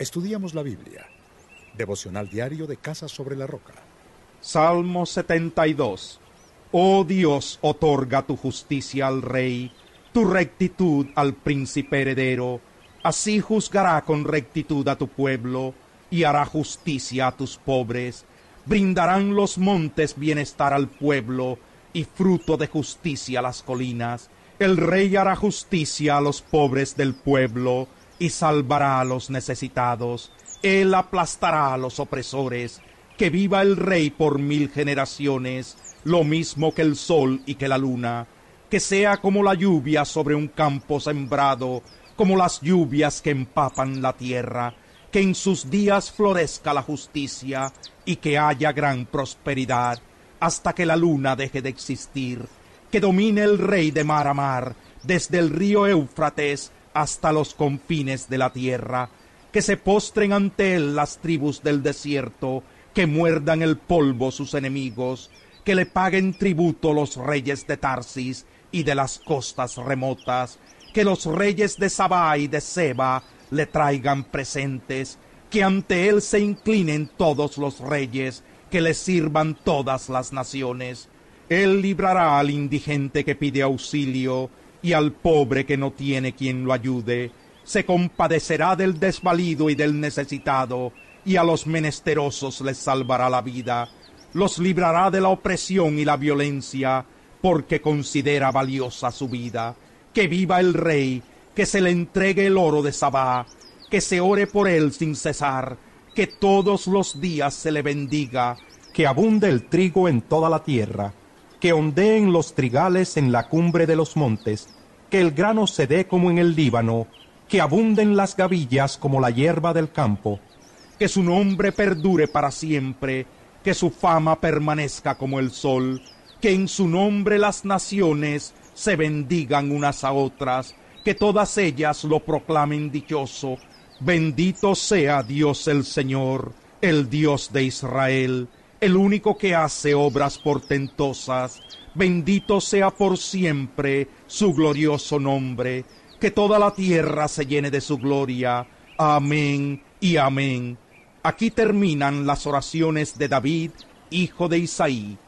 Estudiamos la Biblia. Devocional diario de Casa sobre la Roca. Salmo 72. Oh Dios, otorga tu justicia al rey, tu rectitud al príncipe heredero. Así juzgará con rectitud a tu pueblo y hará justicia a tus pobres. Brindarán los montes bienestar al pueblo y fruto de justicia las colinas. El rey hará justicia a los pobres del pueblo y salvará a los necesitados. Él aplastará a los opresores. Que viva el rey por mil generaciones, lo mismo que el sol y que la luna. Que sea como la lluvia sobre un campo sembrado, como las lluvias que empapan la tierra. Que en sus días florezca la justicia y que haya gran prosperidad hasta que la luna deje de existir. Que domine el rey de mar a mar, desde el río Éufrates hasta los confines de la tierra, que se postren ante él las tribus del desierto, que muerdan el polvo sus enemigos, que le paguen tributo los reyes de Tarsis y de las costas remotas, que los reyes de Sabá y de Seba le traigan presentes, que ante él se inclinen todos los reyes, que le sirvan todas las naciones. Él librará al indigente que pide auxilio, y al pobre que no tiene quien lo ayude, se compadecerá del desvalido y del necesitado, y a los menesterosos les salvará la vida, los librará de la opresión y la violencia, porque considera valiosa su vida. Que viva el rey, que se le entregue el oro de Sabá, que se ore por él sin cesar, que todos los días se le bendiga, que abunde el trigo en toda la tierra, que ondeen los trigales en la cumbre de los montes, que el grano se dé como en el Líbano, que abunden las gavillas como la hierba del campo, que su nombre perdure para siempre, que su fama permanezca como el sol, que en su nombre las naciones se bendigan unas a otras, que todas ellas lo proclamen dichoso. Bendito sea Dios el Señor, el Dios de Israel, el único que hace obras portentosas. Bendito sea por siempre su glorioso nombre, que toda la tierra se llene de su gloria. Amén y amén. Aquí terminan las oraciones de David, hijo de Isaí.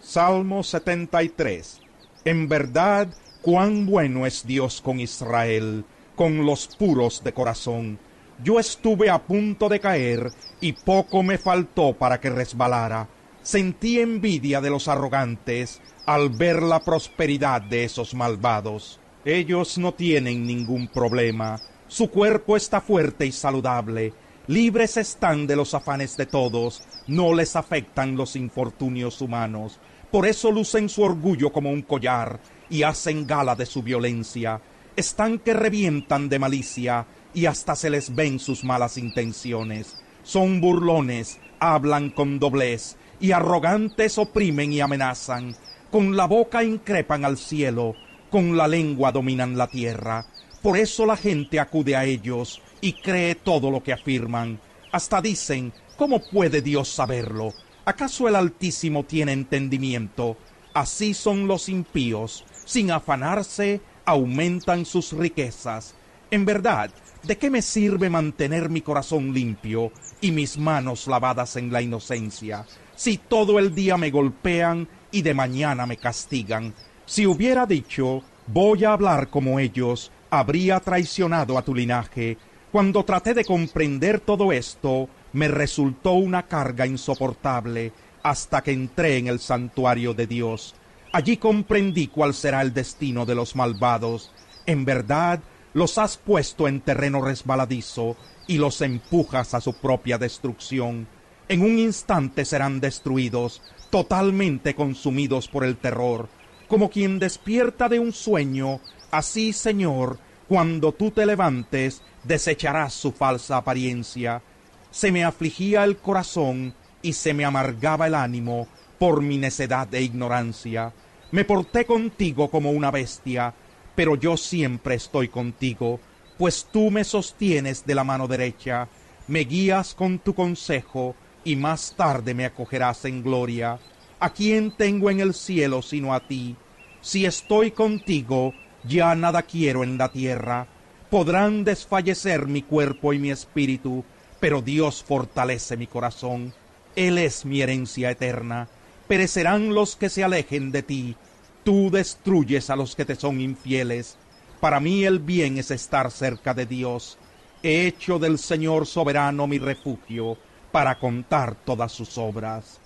Salmo 73. En verdad, cuán bueno es Dios con Israel, con los puros de corazón yo estuve a punto de caer y poco me faltó para que resbalara. Sentí envidia de los arrogantes al ver la prosperidad de esos malvados. Ellos no tienen ningún problema. Su cuerpo está fuerte y saludable. Libres están de los afanes de todos. No les afectan los infortunios humanos. Por eso lucen su orgullo como un collar y hacen gala de su violencia. Están que revientan de malicia y hasta se les ven sus malas intenciones. Son burlones, hablan con doblez, y arrogantes oprimen y amenazan. Con la boca increpan al cielo, con la lengua dominan la tierra. Por eso la gente acude a ellos y cree todo lo que afirman. Hasta dicen, ¿cómo puede Dios saberlo? ¿Acaso el Altísimo tiene entendimiento? Así son los impíos, sin afanarse, aumentan sus riquezas. En verdad, ¿De qué me sirve mantener mi corazón limpio y mis manos lavadas en la inocencia, si todo el día me golpean y de mañana me castigan? Si hubiera dicho, voy a hablar como ellos, habría traicionado a tu linaje. Cuando traté de comprender todo esto, me resultó una carga insoportable hasta que entré en el santuario de Dios. Allí comprendí cuál será el destino de los malvados. En verdad, los has puesto en terreno resbaladizo y los empujas a su propia destrucción. En un instante serán destruidos, totalmente consumidos por el terror. Como quien despierta de un sueño, así, Señor, cuando tú te levantes, desecharás su falsa apariencia. Se me afligía el corazón y se me amargaba el ánimo por mi necedad e ignorancia. Me porté contigo como una bestia, pero yo siempre estoy contigo, pues tú me sostienes de la mano derecha, me guías con tu consejo, y más tarde me acogerás en gloria. ¿A quién tengo en el cielo sino a ti? Si estoy contigo, ya nada quiero en la tierra. Podrán desfallecer mi cuerpo y mi espíritu, pero Dios fortalece mi corazón. Él es mi herencia eterna. Perecerán los que se alejen de ti. Tú destruyes a los que te son infieles. Para mí el bien es estar cerca de Dios. He hecho del Señor soberano mi refugio para contar todas sus obras.